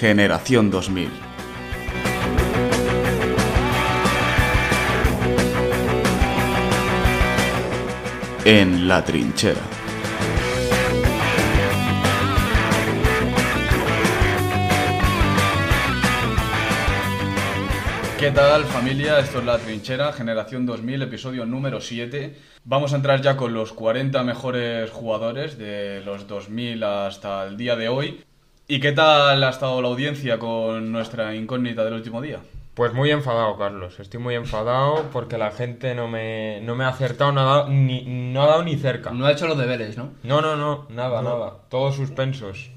Generación 2000. En la trinchera. ¿Qué tal familia? Esto es La Trinchera, Generación 2000, episodio número 7. Vamos a entrar ya con los 40 mejores jugadores de los 2000 hasta el día de hoy. ¿Y qué tal ha estado la audiencia con nuestra incógnita del último día? Pues muy enfadado, Carlos. Estoy muy enfadado porque la gente no me, no me ha acertado nada, ni, no ha dado ni cerca. No ha hecho los deberes, ¿no? No, no, no, nada, nada. Todos suspensos.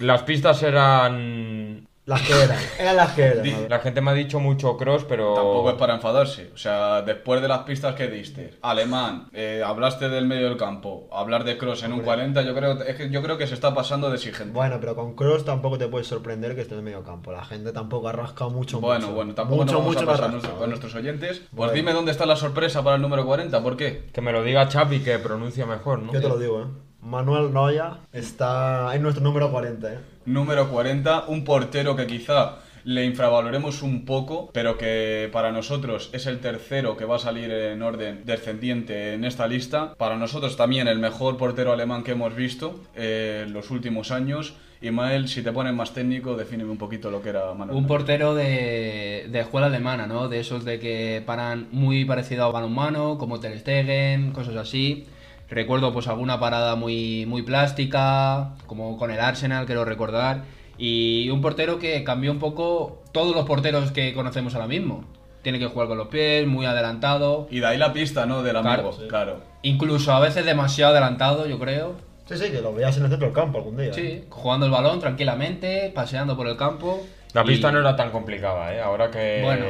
Las pistas eran... Las que eran, eran las que eran. La gente me ha dicho mucho cross, pero... Tampoco es para enfadarse. O sea, después de las pistas que diste, alemán, eh, hablaste del medio del campo, hablar de cross en un 40, yo creo, es que yo creo que se está pasando de exigente. Bueno, pero con Cross tampoco te puedes sorprender que esté en el medio campo. La gente tampoco ha rascado mucho, Bueno, mucho. bueno, tampoco mucho, nos vamos mucho a pasar rascado, con nuestros oyentes. Pues Bueno. dime dónde está la sorpresa para el número 40, ¿por qué? Que me lo diga Chapi, que pronuncia mejor, ¿no? Yo te lo digo, ¿eh? Manuel Noya está en nuestro número 40, ¿eh? Número 40, un portero que quizá le infravaloremos un poco, pero que para nosotros es el tercero que va a salir en orden descendiente en esta lista. Para nosotros también el mejor portero alemán que hemos visto eh, en los últimos años. Imael, si te pones más técnico, defíneme un poquito lo que era Manuel. Un portero de, de escuela alemana, ¿no? De esos de que paran muy parecido a balonmano, como Ter Stegen, cosas así. Recuerdo pues alguna parada muy, muy plástica, como con el Arsenal, quiero recordar. Y un portero que cambió un poco todos los porteros que conocemos ahora mismo. Tiene que jugar con los pies, muy adelantado. Y de ahí la pista, ¿no? Del amigo, Claro, claro. Incluso a veces demasiado adelantado, yo creo. Sí, sí, que lo veas en el centro del campo algún día. ¿eh? Sí, jugando el balón tranquilamente, paseando por el campo. La y- pista no era tan complicada, ¿eh? Ahora que... Bueno.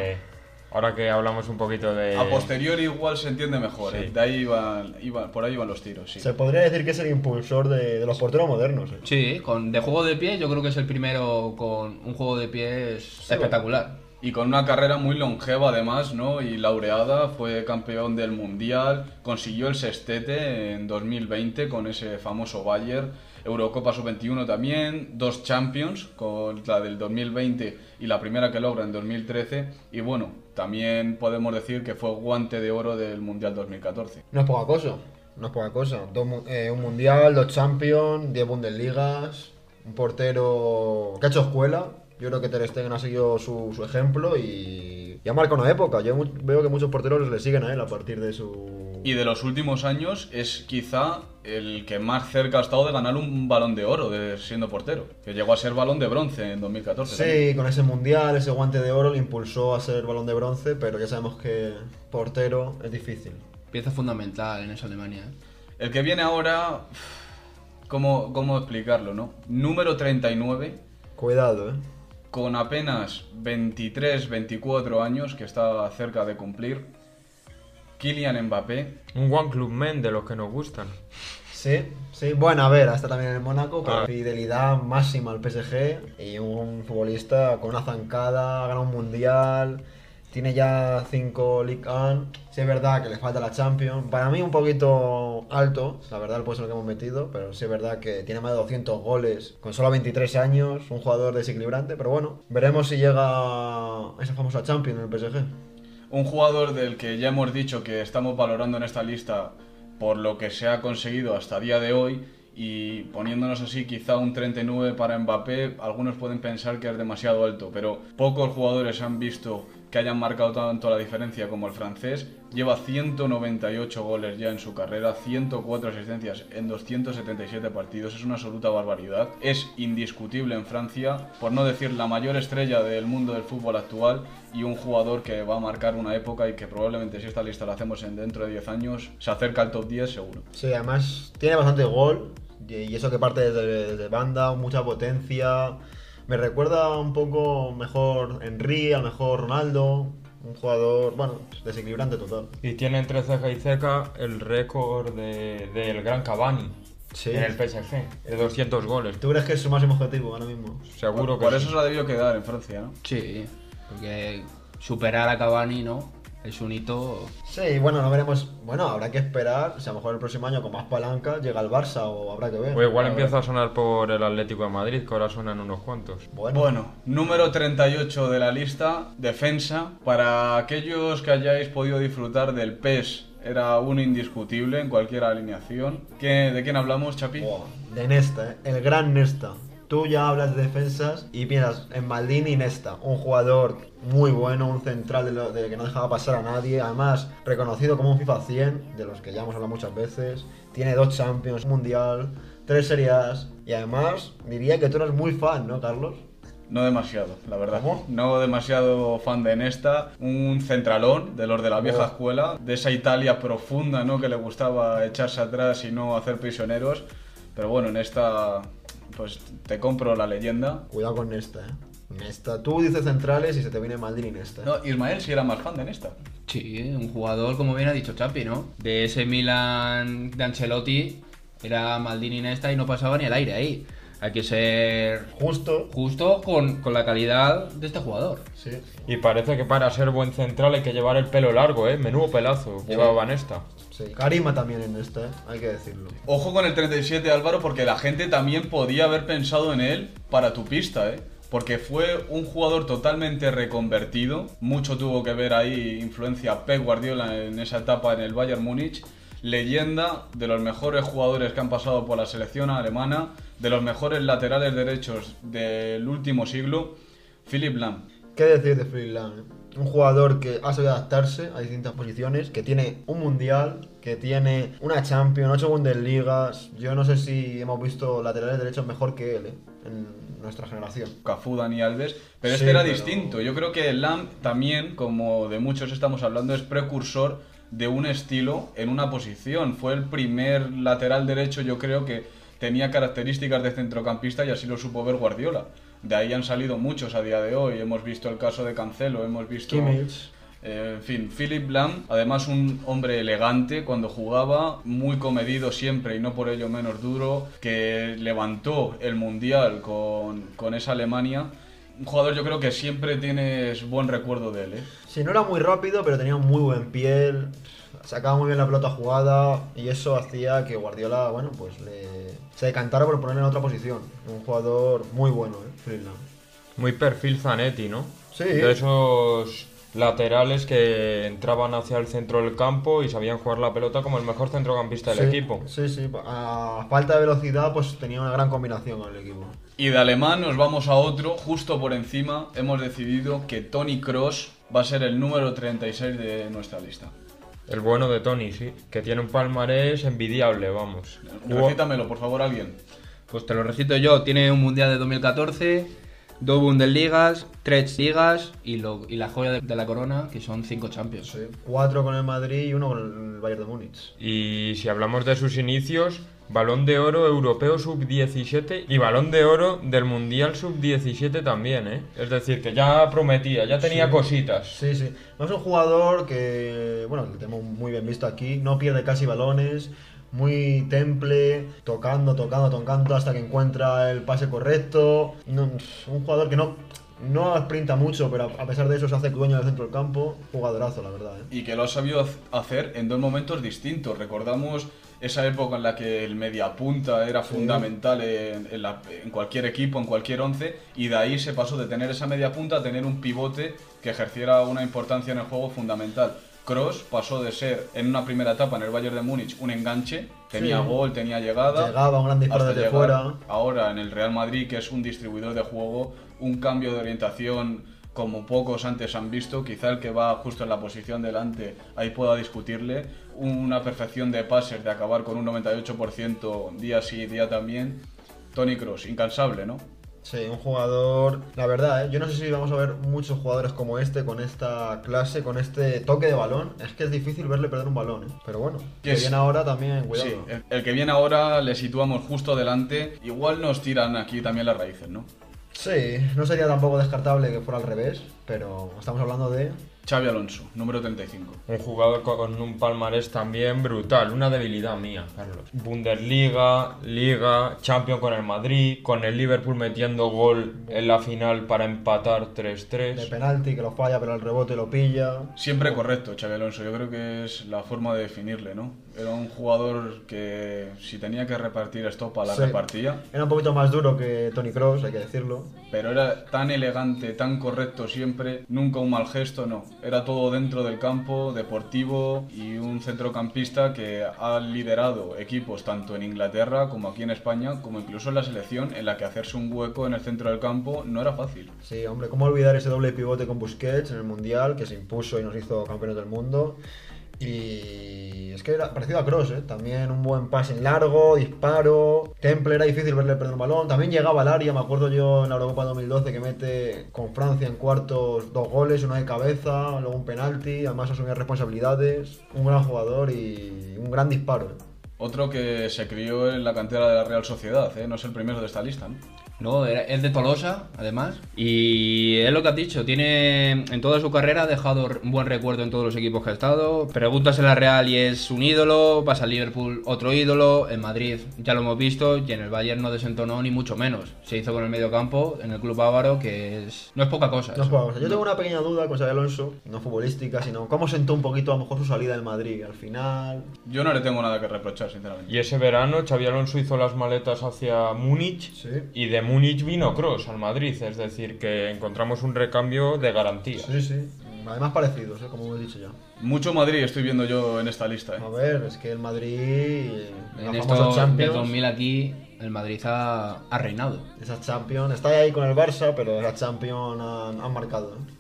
Ahora que hablamos un poquito de... A posteriori igual se entiende mejor. Sí. ¿eh? De ahí iban, iban- por ahí iban los tiros, sí. Se podría decir que es el impulsor de, de los porteros modernos, ¿eh? Sí, con, de juego de pie yo creo que es el primero con un juego de pies espectacular. Y con una carrera muy longeva además, ¿no? Y laureada, fue campeón del Mundial, consiguió el sextete en 2020 con ese famoso Bayern, Eurocopa Sub-21 también, dos Champions, con la del 2020 y la primera que logra en 2013, y bueno, también podemos decir que fue guante de oro del Mundial 2014. No es poca cosa, no es poca cosa. Dos eh, un mundial, dos champions, 10 Bundesligas, un portero que ha hecho escuela. Yo creo que Ter Stegen ha seguido su ejemplo y, y ha marcado una época. Yo veo que muchos porteros le siguen a él a partir de su... Y de los últimos años es quizá el que más cerca ha estado de ganar un balón de oro de siendo portero, que llegó a ser balón de bronce en 2014. también. Sí, con ese mundial, ese guante de oro le impulsó a ser balón de bronce, pero ya sabemos que portero es difícil. Pieza fundamental en esa Alemania. ¿eh? El que viene ahora, ¿cómo, cómo explicarlo, no? Número 39, Cuidado, ¿eh? Con apenas 23, 24 años, que está cerca de cumplir, Kylian Mbappé. Un One Club Men de los que nos gustan. Sí, sí. Bueno, a ver, hasta también en el Mónaco, pero Ah. fidelidad máxima al PSG y un futbolista con una zancada, ha ganado un mundial, tiene ya 5 League One. Sí es verdad que le falta la Champions. Para mí un poquito alto, la verdad, el puesto en el que hemos metido, pero sí es verdad que tiene más de 200 goles con solo 23 años, un jugador desequilibrante, pero bueno, veremos si llega esa famosa Champions en el PSG. Un jugador del que ya hemos dicho que estamos valorando en esta lista por lo que se ha conseguido hasta día de hoy y poniéndonos así quizá un 39 para Mbappé, algunos pueden pensar que es demasiado alto, pero pocos jugadores han visto que hayan marcado tanto la diferencia como el francés. Lleva 198 goles ya en su carrera, 104 asistencias en 277 partidos, es una absoluta barbaridad. Es indiscutible en Francia, por no decir la mayor estrella del mundo del fútbol actual y un jugador que va a marcar una época y que probablemente si esta lista la hacemos en dentro de 10 años se acerca al top 10 seguro. Sí, además tiene bastante gol y eso que parte desde, desde banda, mucha potencia. Me recuerda un poco mejor Henry, al mejor Ronaldo, un jugador, bueno, desequilibrante total. Y tiene entre ceja y ceja el récord de- del gran Cavani Sí. en el PSG, de 200 goles. ¿Tú crees que es su máximo objetivo ahora mismo? Seguro que Por sí. eso se la debió quedar en Francia, ¿no? Sí, porque superar a Cavani, ¿no? Es un hito. Sí, bueno, no veremos. Bueno, habrá que esperar. Si a lo mejor el próximo año con más palanca llega el Barça o habrá que ver. Pues igual A ver. empieza a sonar por el Atlético de Madrid, que ahora suenan unos cuantos. Bueno, Bueno, número 38 de la lista, defensa. Para aquellos que hayáis podido disfrutar del PES, era un indiscutible en cualquier alineación. ¿Qué- ¿De quién hablamos, Chapi? De Nesta, ¿eh? el gran Nesta. Tú ya hablas de defensas y piensas en Maldini y Nesta, un jugador muy bueno, un central de, lo- de que no dejaba pasar a nadie, además reconocido como un FIFA 100, de los que ya hemos hablado muchas veces, tiene dos Champions, un Mundial, tres Serie A's, y además diría que tú eres muy fan, ¿no, Carlos? No demasiado, la verdad. ¿Cómo? No demasiado fan de Nesta. Un centralón de los de la vieja escuela, de esa Italia profunda, ¿no? Que le gustaba echarse atrás y no hacer prisioneros. Pero bueno, en esta, pues te compro la leyenda. Cuidado con Nesta, ¿eh? Nesta, tú dices centrales y se te viene Maldini y Nesta. No, Ismael sí era más fan de Nesta. Sí, un jugador, como bien ha dicho Chapi, ¿no? De ese Milan de Ancelotti era Maldini Nesta y no pasaba ni el aire ahí. Hay que ser Justo, justo con, con la calidad de este jugador. sí. Y parece que para ser buen central hay que llevar el pelo largo, ¿eh? Menudo pelazo llevaba Nesta. Sí, Karima también en Nesta, ¿eh? hay que decirlo. Ojo con el 37 Álvaro porque la gente también podía haber pensado en él para tu pista, ¿eh? Porque fue un jugador totalmente reconvertido. Mucho tuvo que ver ahí influencia Pep Guardiola en esa etapa en el Bayern Múnich. Leyenda de los mejores jugadores que han pasado por la selección alemana, de los mejores laterales derechos del último siglo, Philip Lahm. ¿Qué decir de Freeland? Un jugador que ha sabido adaptarse a distintas posiciones, que tiene un mundial, que tiene una Champions, ocho Bundesligas. Yo no sé si hemos visto laterales derechos mejor que él ¿eh? en nuestra generación. Cafú, Dani Alves, pero Sí, este era pero- distinto. Yo creo que Lam también, como de muchos estamos hablando, es precursor de un estilo en una posición. Fue el primer lateral derecho, yo creo que tenía características de centrocampista y así lo supo ver Guardiola. De ahí han salido muchos a día de hoy. Hemos visto el caso de Cancelo, hemos visto... Eh, en fin, Philip Lam, además un hombre elegante cuando jugaba, muy comedido siempre y no por ello menos duro, que levantó el Mundial con, con esa Alemania. Un jugador yo creo que siempre tienes buen recuerdo de él. ¿eh? Sí, no era muy rápido, pero tenía muy buen piel. Sacaba muy bien la pelota jugada y eso hacía que Guardiola, bueno, pues le... se decantara por ponerlo en otra posición. Un jugador muy bueno, ¿eh? Freeland. Muy perfil Zanetti, ¿no? Sí. De esos laterales que entraban hacia el centro del campo y sabían jugar la pelota como el mejor centrocampista del Sí, equipo. Sí, sí. A falta de velocidad, pues tenía una gran combinación con el equipo. Y de alemán nos vamos a otro, justo por encima hemos decidido que Tony Cross va a ser el número 36 de nuestra lista. El bueno de Tony, sí. Que tiene un palmarés envidiable, vamos. Recítamelo, por favor, alguien. Pues te lo recito yo, tiene un Mundial de 2014, dos Bundesligas, tres ligas y, lo- y la joya de, de la corona, que son cinco Champions. Sí. Cuatro con el Madrid y uno con el Bayern de Múnich. Y si hablamos de sus inicios, balón de oro europeo sub-17 y balón de oro del mundial sub-17 también, ¿eh? Es decir, que ya prometía, ya tenía Sí. cositas. Sí, sí. No es un jugador que, bueno, lo tenemos muy bien visto aquí, no pierde casi balones, muy temple, tocando, tocando, tocando hasta que encuentra el pase correcto. No, un jugador que no, no sprinta mucho, pero a pesar de eso se hace dueño del centro del campo. Jugadorazo, la verdad. ¿eh? y que lo ha sabido hacer en dos momentos distintos. Recordamos esa época en la que el mediapunta era fundamental en, en la- en cualquier equipo, en cualquier once, y de ahí se pasó de tener esa mediapunta a tener un pivote que ejerciera una importancia en el juego fundamental. Cross pasó de ser en una primera etapa en el Bayern de Múnich un enganche, tenía Sí. gol, tenía llegada, Llegaba un gran disparo desde fuera. Ahora en el Real Madrid, que es un distribuidor de juego, un cambio de orientación como pocos antes han visto, quizá el que va justo en la posición delante ahí pueda discutirle, una perfección de pases, de acabar con un 98% día sí, día también. Tony Cross, incansable, ¿no? Sí, un jugador, la verdad, ¿eh? yo no sé si vamos a ver muchos jugadores como este, con esta clase, con este toque de balón. Es que es difícil verle perder un balón, ¿eh? pero bueno, Que que es- viene ahora también, cuidado. Sí, el, el que viene ahora le situamos justo delante, igual nos tiran aquí también las raíces, ¿no? Sí, no sería tampoco descartable que fuera al revés, pero estamos hablando de Xavi Alonso, número 35. Un jugador con un palmarés también brutal, una debilidad mía, Carlos. Bundesliga, Liga, Champion con el Madrid, con el Liverpool metiendo gol en la final para empatar De 3-3. penalti, que lo falla, pero el rebote lo pilla. Siempre correcto, Xavi Alonso. Yo creo que es la forma de definirle, ¿no? Era un jugador que si tenía que repartir estopa, la Sí. repartía. Era un poquito más duro que Tony Cross, hay que decirlo. Pero era tan elegante, tan correcto siempre, nunca un mal gesto, no. Era todo dentro del campo, deportivo y un centrocampista que ha liderado equipos tanto en Inglaterra como aquí en España, como incluso en la selección, en la que hacerse un hueco en el centro del campo no era fácil. Sí, hombre, ¿cómo olvidar ese doble pivote con Busquets en el Mundial, que se impuso y nos hizo campeones del mundo? Y es que era parecido a Cross, ¿eh? También un buen pase largo, disparo. Temple era difícil verle perder un balón. También llegaba al área, me acuerdo yo en la Eurocopa 2012 que mete con Francia en cuartos dos goles, uno de cabeza, luego un penalti. Además asumía responsabilidades. Un gran jugador y un gran disparo. ¿eh? Otro que se crió en la cantera de la Real Sociedad, ¿eh? no es el primero de esta lista. ¿no? No, es de Tolosa, además. Y es lo que has dicho, tiene en toda su carrera ha dejado un buen recuerdo en todos los equipos que ha estado. Preguntas en la Real y es un ídolo, vas al Liverpool otro ídolo, en Madrid ya lo hemos visto y en el Bayern no desentonó ni mucho menos. Se hizo con el medio campo en el club bávaro que es no es poca cosa. No es poca cosa. Yo tengo una pequeña duda con Xabi Alonso, no futbolística, sino cómo sentó un poquito a lo mejor su salida del Madrid. Al final, Yo no le tengo nada que reprochar, sinceramente. Y ese verano Xavi Alonso hizo las maletas hacia Múnich sí. y de Múnich vino Cross al Madrid, es decir, que encontramos un recambio de garantía. Sí, sí. Además parecidos, ¿eh? como he dicho ya. Mucho Madrid estoy viendo yo en esta lista. ¿eh? A ver, es que el Madrid, En la esto famosa del Champions, 2000 aquí el Madrid ha, ha reinado. esa Champions, está ahí con el Barça, pero esa Champions han, han marcado. ¿eh?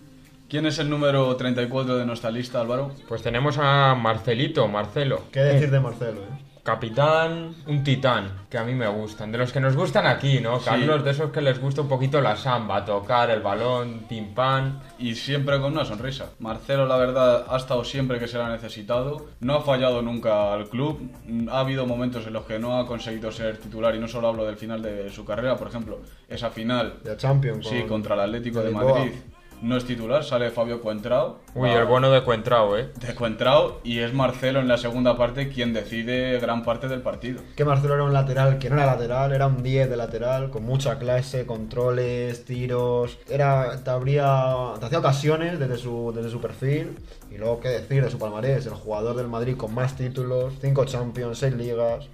¿Quién es el número 34 de nuestra lista, Álvaro? Pues tenemos a Marcelito, Marcelo. ¿Qué decir de Marcelo? ¿eh? Capitán, un titán, que a mí me gustan. De los que nos gustan aquí, ¿no? Sí. Carlos, de esos que les gusta un poquito la samba, tocar el balón, pim pam. Y siempre con una sonrisa. Marcelo, la verdad, ha estado siempre que se le ha necesitado. No ha fallado nunca al club. Ha habido momentos en los que no ha conseguido ser titular. Y no solo hablo del final de su carrera. Por ejemplo, esa final, De Champions. sí, con- contra el Atlético de. Madrid. No es titular, sale Fabio Cuentrao. Uy, Va- el bueno de Cuentrao, ¿eh? De Cuentrao. Y es Marcelo en la segunda parte quien decide gran parte del partido. Que Marcelo era un lateral que no era lateral, era un 10 de lateral, con mucha clase, controles, tiros. Era, te, abría, te hacía ocasiones desde su, desde su perfil. Y luego, qué decir de su palmarés, el jugador del Madrid con más títulos, 5 Champions, 6 ligas.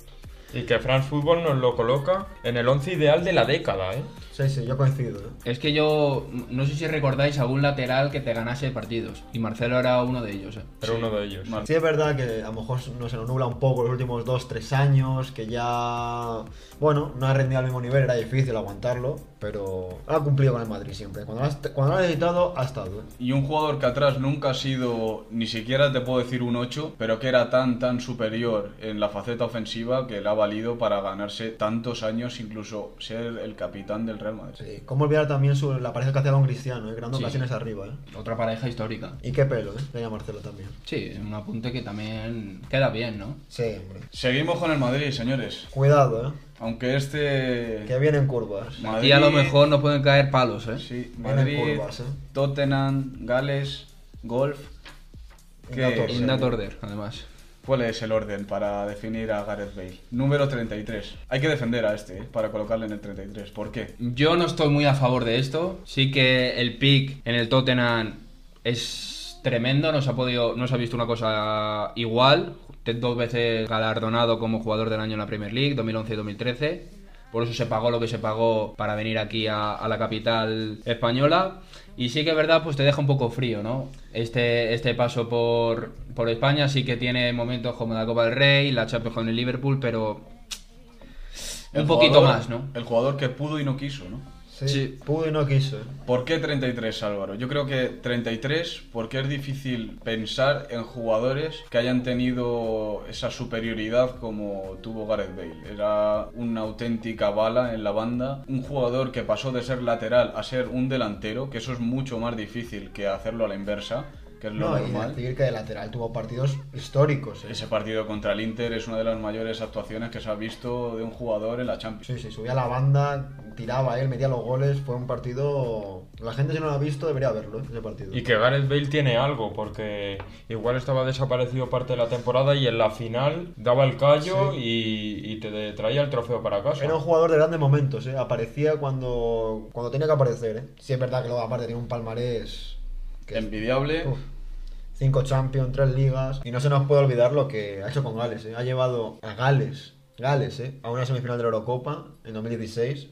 Y que France Football nos lo coloca en el 11 ideal de la década, ¿eh? Sí, sí, yo coincido. ¿eh? Es que yo no sé si recordáis algún lateral que te ganase partidos y Marcelo era uno de ellos. ¿eh? Era Sí, uno de ellos. Mar- Sí es verdad que a lo mejor no se nos nubla un poco los últimos 2-3 años, que ya, bueno, no ha rendido al mismo nivel, era difícil aguantarlo, pero ha cumplido con el Madrid siempre. Cuando lo ha, cuando lo ha necesitado, ha estado. Y un jugador que atrás nunca ha sido, ni siquiera te puedo decir un 8, pero que era tan, tan superior en la faceta ofensiva que le ha valido para ganarse tantos años, incluso ser el capitán del Real Madrid. Sí, cómo olvidar también su- la pareja que hacía con Cristiano, ¿eh? creando Sí. ocasiones arriba. ¿eh? Otra pareja histórica. Y qué pelo, ¿eh? Tenía Marcelo también. Sí, un apunte que también queda bien, ¿no? Sí, hombre. Seguimos con el Madrid, señores. Cuidado, ¿eh? Aunque este... Que vienen curvas. Madrid- Aquí a lo mejor nos pueden caer palos, ¿eh? Sí, Vienen Madrid, curvas, ¿eh? Tottenham, Gales, Golf. ¿Qué- Indator. Indat Order, además. ¿Cuál es el orden para definir a Gareth Bale? Número 33. Hay que defender a este, ¿eh? para colocarle en el 33. ¿Por qué? Yo no estoy muy a favor de esto. Sí que el pick en el Tottenham es tremendo. No se ha podido, no se ha visto una cosa igual. Dos veces galardonado como jugador del año en la Premier League, 2011 y 2013. Por eso se pagó lo que se pagó para venir aquí a, a la capital española. Y sí que es verdad, pues te deja un poco frío, ¿no? Este, este paso por, por España sí que tiene momentos como la Copa del Rey, la Champions con el Liverpool, pero un El poquito jugador- más, ¿no? El jugador que pudo y no quiso, ¿no? Sí, Sí. pudo y no quiso. ¿eh? ¿Por qué 33, Álvaro? Yo creo que 33 porque es difícil pensar en jugadores que hayan tenido esa superioridad como tuvo Gareth Bale. Era una auténtica bala en la banda, un jugador que pasó de ser lateral a ser un delantero, que eso es mucho más difícil que hacerlo a la inversa, que es lo No, y normal. decir que de lateral tuvo partidos históricos. ¿eh? Ese partido contra el Inter es una de las mayores actuaciones que se ha visto de un jugador en la Champions. Sí, sí, subía a la banda, tiraba él, metía los goles. Fue un partido. La gente, si no lo ha visto, debería verlo, ¿eh? ese partido. Y que Gareth Bale tiene algo, porque igual estaba desaparecido parte de la temporada y en la final daba el callo y, y te traía el trofeo para casa. Era un jugador de grandes momentos, ¿eh? Aparecía cuando, cuando tenía que aparecer, ¿eh? Sí, es verdad que luego, aparte, tiene un palmarés. Que Envidiable. Cinco Champions, tres ligas. Y no se nos puede olvidar lo que ha hecho con Gales. ¿eh? Ha llevado a Gales, Gales, ¿eh? a una semifinal de la Eurocopa en 2016.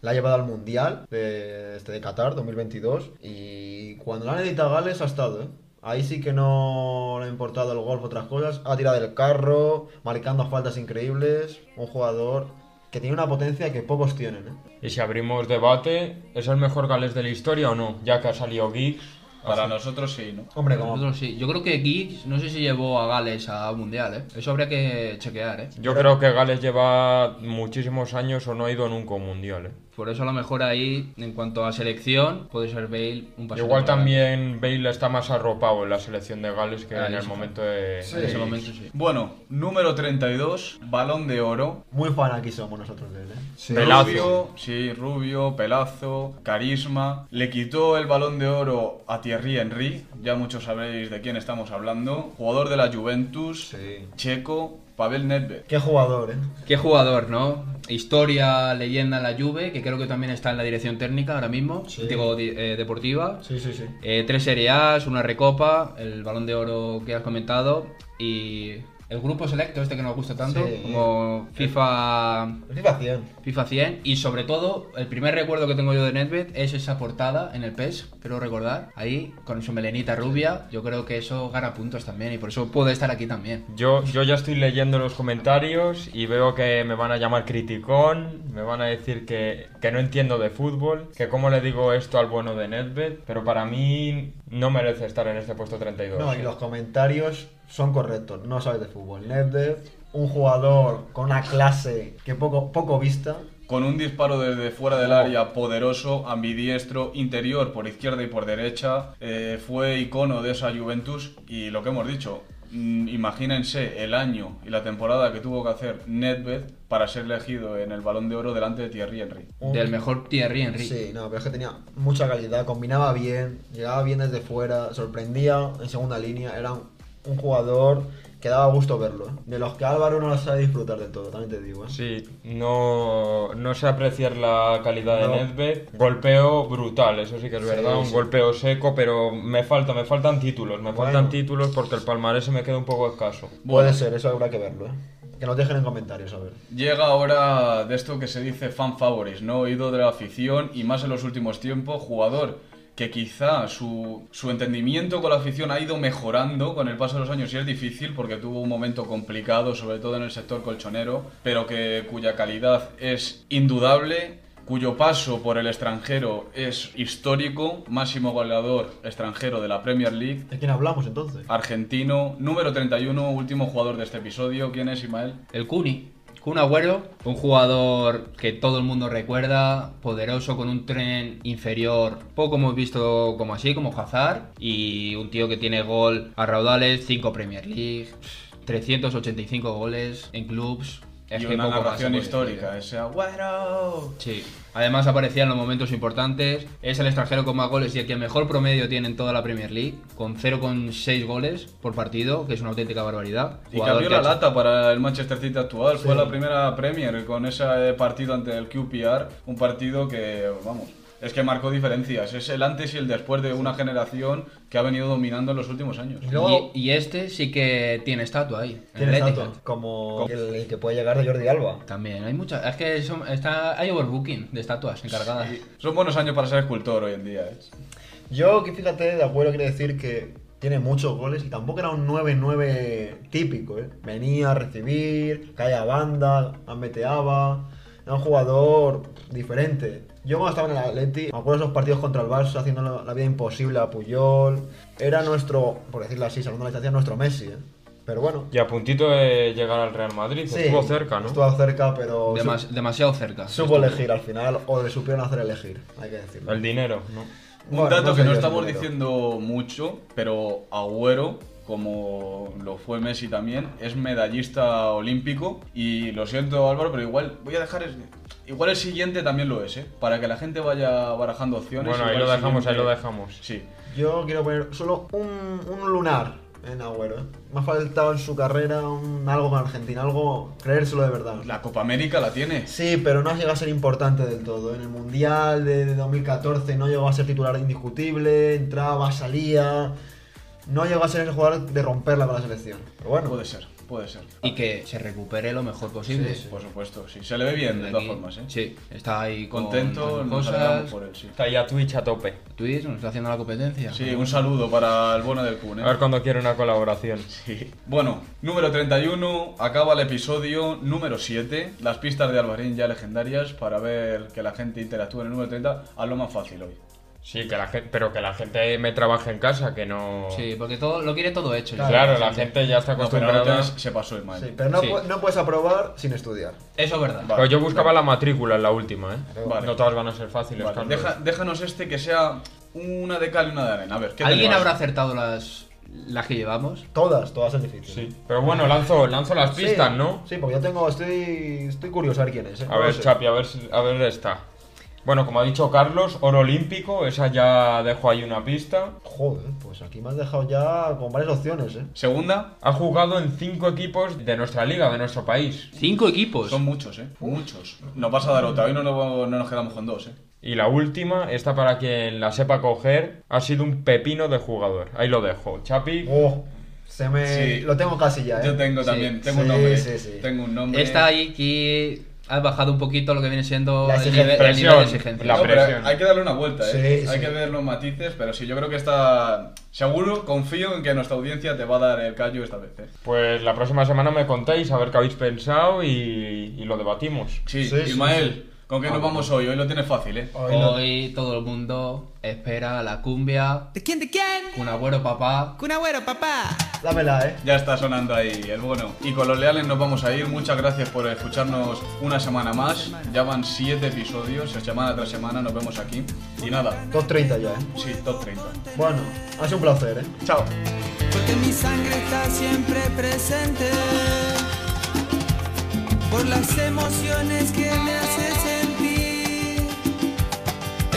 La ha llevado al Mundial de, este, de Qatar 2022. Y cuando la han editado Gales ha estado. ¿eh? Ahí sí que no le ha importado el golf, otras cosas. Ha tirado del carro, marcando faltas increíbles. Un jugador que tiene una potencia que pocos tienen. ¿eh? Y si abrimos debate, ¿es el mejor Gales de la historia o no? Ya que ha salido Giggs. Para nosotros sí, ¿no? Hombre, como Nosotros sí. Yo creo que Giggs, no sé si llevó a Gales a Mundial, ¿eh? Eso habría que chequear, ¿eh? Yo creo que Gales lleva muchísimos años o no ha ido nunca a un mundial. ¿eh? Por eso a lo mejor ahí, en cuanto a selección, puede ser Bale un paso Igual también Bale está más arropado en la selección de Gales que Ah, en el momento de... En ese momento sí. Bueno, número 32, balón de oro. muy fan aquí somos nosotros de él. ¿eh? Pelazo. Rubio, sí, rubio, pelazo, carisma. Le quitó el balón de oro a Thierry Henry, ya muchos sabréis de quién estamos hablando. Jugador de la Juventus, Sí. checo, Pavel Nedved. Qué jugador, ¿eh? Qué jugador, ¿no? Historia, leyenda en la Juve, que creo que también está en la dirección técnica ahora mismo, Sí. digo, di- eh, deportiva. Sí, sí, sí. Eh, tres Serie una Recopa, el Balón de Oro que has comentado y el grupo selecto este que nos gusta tanto, Sí. como FIFA FIFA 100. FIFA 100 y sobre todo el primer recuerdo que tengo yo de Nedved es esa portada en el PES, creo recordar, ahí con su melenita rubia, yo creo que eso gana puntos también y por eso puede estar aquí también. Yo, yo ya estoy leyendo los comentarios y veo que me van a llamar criticón, me van a decir que, que no entiendo de fútbol, que cómo le digo esto al bueno de Nedved, pero para mí no merece estar en este puesto 32. No, y los comentarios son correctos. No sabes de fútbol. Nedved, un jugador con una clase que poco, poco vista. Con un disparo desde fuera del área poderoso, ambidiestro, interior por izquierda y por derecha, eh, fue icono de esa Juventus y lo que hemos dicho, mm, imagínense el año y la temporada que tuvo que hacer Nedved para ser elegido en el Balón de Oro delante de Thierry Henry. Un- Del mejor Thierry Henry. Sí, no, pero es que tenía mucha calidad, combinaba bien, llegaba bien desde fuera, sorprendía en segunda línea, era un, un jugador que daba gusto verlo. ¿eh? De los que Álvaro no lo sabe disfrutar del todo, también te digo. ¿eh? Sí, no, no sé apreciar la calidad No. de Nedved. Golpeo brutal, eso sí que es Sí, verdad, un sí. golpeo seco, pero me falta, me faltan títulos, me Bueno. faltan títulos porque el palmarés se me queda un poco escaso. Puede ser, eso habrá que verlo. ¿eh? Que nos dejen en comentarios, a ver. Llega ahora de esto que se dice fan favorites, ¿no? Oído de la afición y más en los últimos tiempos, jugador que quizá su, su entendimiento con la afición ha ido mejorando con el paso de los años y es difícil porque tuvo un momento complicado, sobre todo en el sector colchonero, pero que cuya calidad es indudable, cuyo paso por el extranjero es histórico, máximo goleador extranjero de la Premier League, ¿De quién hablamos entonces? argentino, número 31, último jugador de este episodio. ¿Quién es Ismael? El Kuni. Kun Agüero, un jugador que todo el mundo recuerda, poderoso, con un tren inferior, poco hemos visto como así, como Hazard, y un tío que tiene gol a raudales, 5 Premier League, 385 goles en clubs. Es y que una narración histórica, ese agüero. Sí. Además aparecía en los momentos importantes. Es el extranjero con más goles y el que mejor promedio tiene en toda la Premier League, con 0,6 goles por partido, que es una auténtica barbaridad. Y Jugador cambió la hecho- lata para el Manchester City actual. Fue la primera Premier con ese partido ante el QPR. Un partido que, vamos, es que marcó diferencias. Es el antes y el después de una generación que ha venido dominando en los últimos años. Y luego- Y, y este sí que tiene estatua ahí. en Tiene estatua, como el, el que puede llegar de Jordi Alba. También, hay muchas. Es que son- está, hay overbooking de estatuas encargadas. Son buenos años para ser escultor hoy en día. ¿eh? Yo, que fíjate, de acuerdo quiere decir que tiene muchos goles y tampoco era un 9-9 típico, ¿eh? Venía a recibir, caía a banda, ambeteaba. Era un jugador diferente. Yo cuando estaba en el Atleti, me acuerdo de esos partidos contra el Barça haciendo la, la vida imposible a Puyol. Era nuestro, por decirlo así, salvando la distancia, nuestro Messi, ¿eh? Pero bueno. Y a puntito de llegar al Real Madrid, sí, estuvo cerca, ¿no? Estuvo cerca, pero Demas- demasiado cerca. supo elegir al final, o le supieron hacer elegir, hay que decirlo. El dinero, ¿no? Un Bueno, dato no que no estamos diciendo mucho, pero Agüero, como lo fue Messi también, es medallista olímpico. Y lo siento, Álvaro, pero igual voy a dejar. Igual el siguiente también lo es, ¿eh? Para que la gente vaya barajando opciones. Bueno, ahí lo el dejamos, ahí lo dejamos. Sí. Yo quiero poner solo un, un lunar en Agüero. ¿eh? Me ha faltado en su carrera un, algo con Argentina, algo creérselo de verdad. La Copa América la tiene. Sí, pero no ha llegado a ser importante del todo. En el Mundial de, de 2014 no llegó a ser titular indiscutible, entraba, salía. No llegó a ser ese jugador de romperla con la selección. Pero bueno, Puede ser, puede ser. Y que se recupere lo mejor posible. Sí, sí. Por supuesto, sí. Se le ve bien, de todas formas, ¿eh? Sí, está ahí con Contento, nos cosas. por él, sí. Está ahí a Twitch a tope. Twitch nos está haciendo la competencia. Sí, un saludo para el bono del Kun, ¿eh? A ver cuando quiere una colaboración. Sí. Bueno, número 31, acaba el episodio número 7. Las pistas de Alvarín ya legendarias para ver que la gente interactúe en el número 30 a lo más fácil hoy. Sí, que la gente, pero que la gente me trabaje en casa, que no. Sí, porque todo lo quiere todo hecho. ya. Claro, la gente ya está No, pero acostumbrada. se pasó Ismael. sí, pero no, Sí. pu- no puedes aprobar sin estudiar. Eso es verdad. Vale. Pero yo buscaba la matrícula en la última, ¿eh? Vale. No todas van a ser fáciles, deja- déjanos este que sea una de cal y una de arena. A ver, ¿qué ¿Alguien tenemos? habrá acertado las, las que llevamos? Todas, todas son difíciles. Sí. Pero bueno, lanzo, lanzo las Sí, pistas, ¿no? Sí, porque yo tengo, estoy, estoy curioso a ver quién es. ¿eh? A ver, sé. Chapi, a ver, si- a ver está. Bueno, como ha dicho Carlos, oro olímpico, esa ya dejo ahí una pista. Joder, pues aquí me has dejado ya con varias opciones, ¿eh? Segunda, Ha jugado en cinco equipos de nuestra liga, de nuestro país. Cinco equipos. son muchos, ¿eh? Muchos. No pasa a dar otra, hoy no, no, no nos quedamos con dos, ¿eh? Y la última, esta para quien la sepa coger, ha sido un pepino de jugador. Ahí lo dejo. Chapi, Oh, se me... Sí. Lo tengo casi ya, ¿eh? Yo tengo Sí. también, tengo un Sí, nombre. sí, sí. Tengo un nombre. Está ahí que has bajado un poquito lo que viene siendo La el nivel, el nivel de Presión, exigencia. la No, pero presión. hay que darle una vuelta, ¿eh? Sí, hay sí. que ver los matices, pero sí, yo creo que está... Seguro, confío en que nuestra audiencia te va a dar el callo esta vez, ¿eh? pues la próxima semana me contáis a ver qué habéis pensado y, y lo debatimos. Sí, Sí, sí, Ismael, ¿con qué nos vamos hoy? Hoy lo tienes fácil, ¿eh? Hoy lo- Hoy todo el mundo espera la cumbia. ¿De quién, de quién? Un agüero papá. Kun Agüero, papá. Dámela, ¿eh? Ya está sonando ahí el bueno. Y con los leales nos vamos a ir. Muchas gracias por escucharnos una semana más. Ya van siete episodios, semana tras semana nos vemos aquí. Y nada, Top 30 ya, ¿eh? sí, top 30. Bueno, ha sido un placer, ¿eh? Chao. Porque mi sangre está siempre presente. Por las emociones que me hace sentir.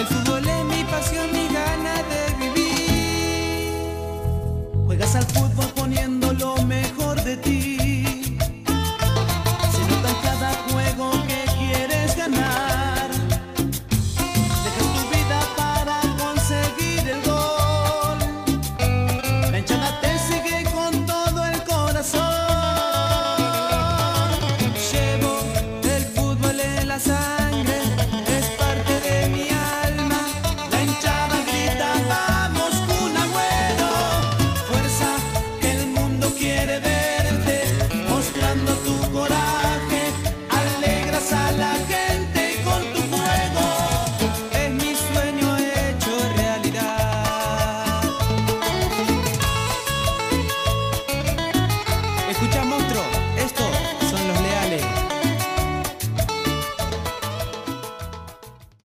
El fútbol es mi pasión, mi gana de vivir. Juegas al fútbol poniendo lo mejor de ti.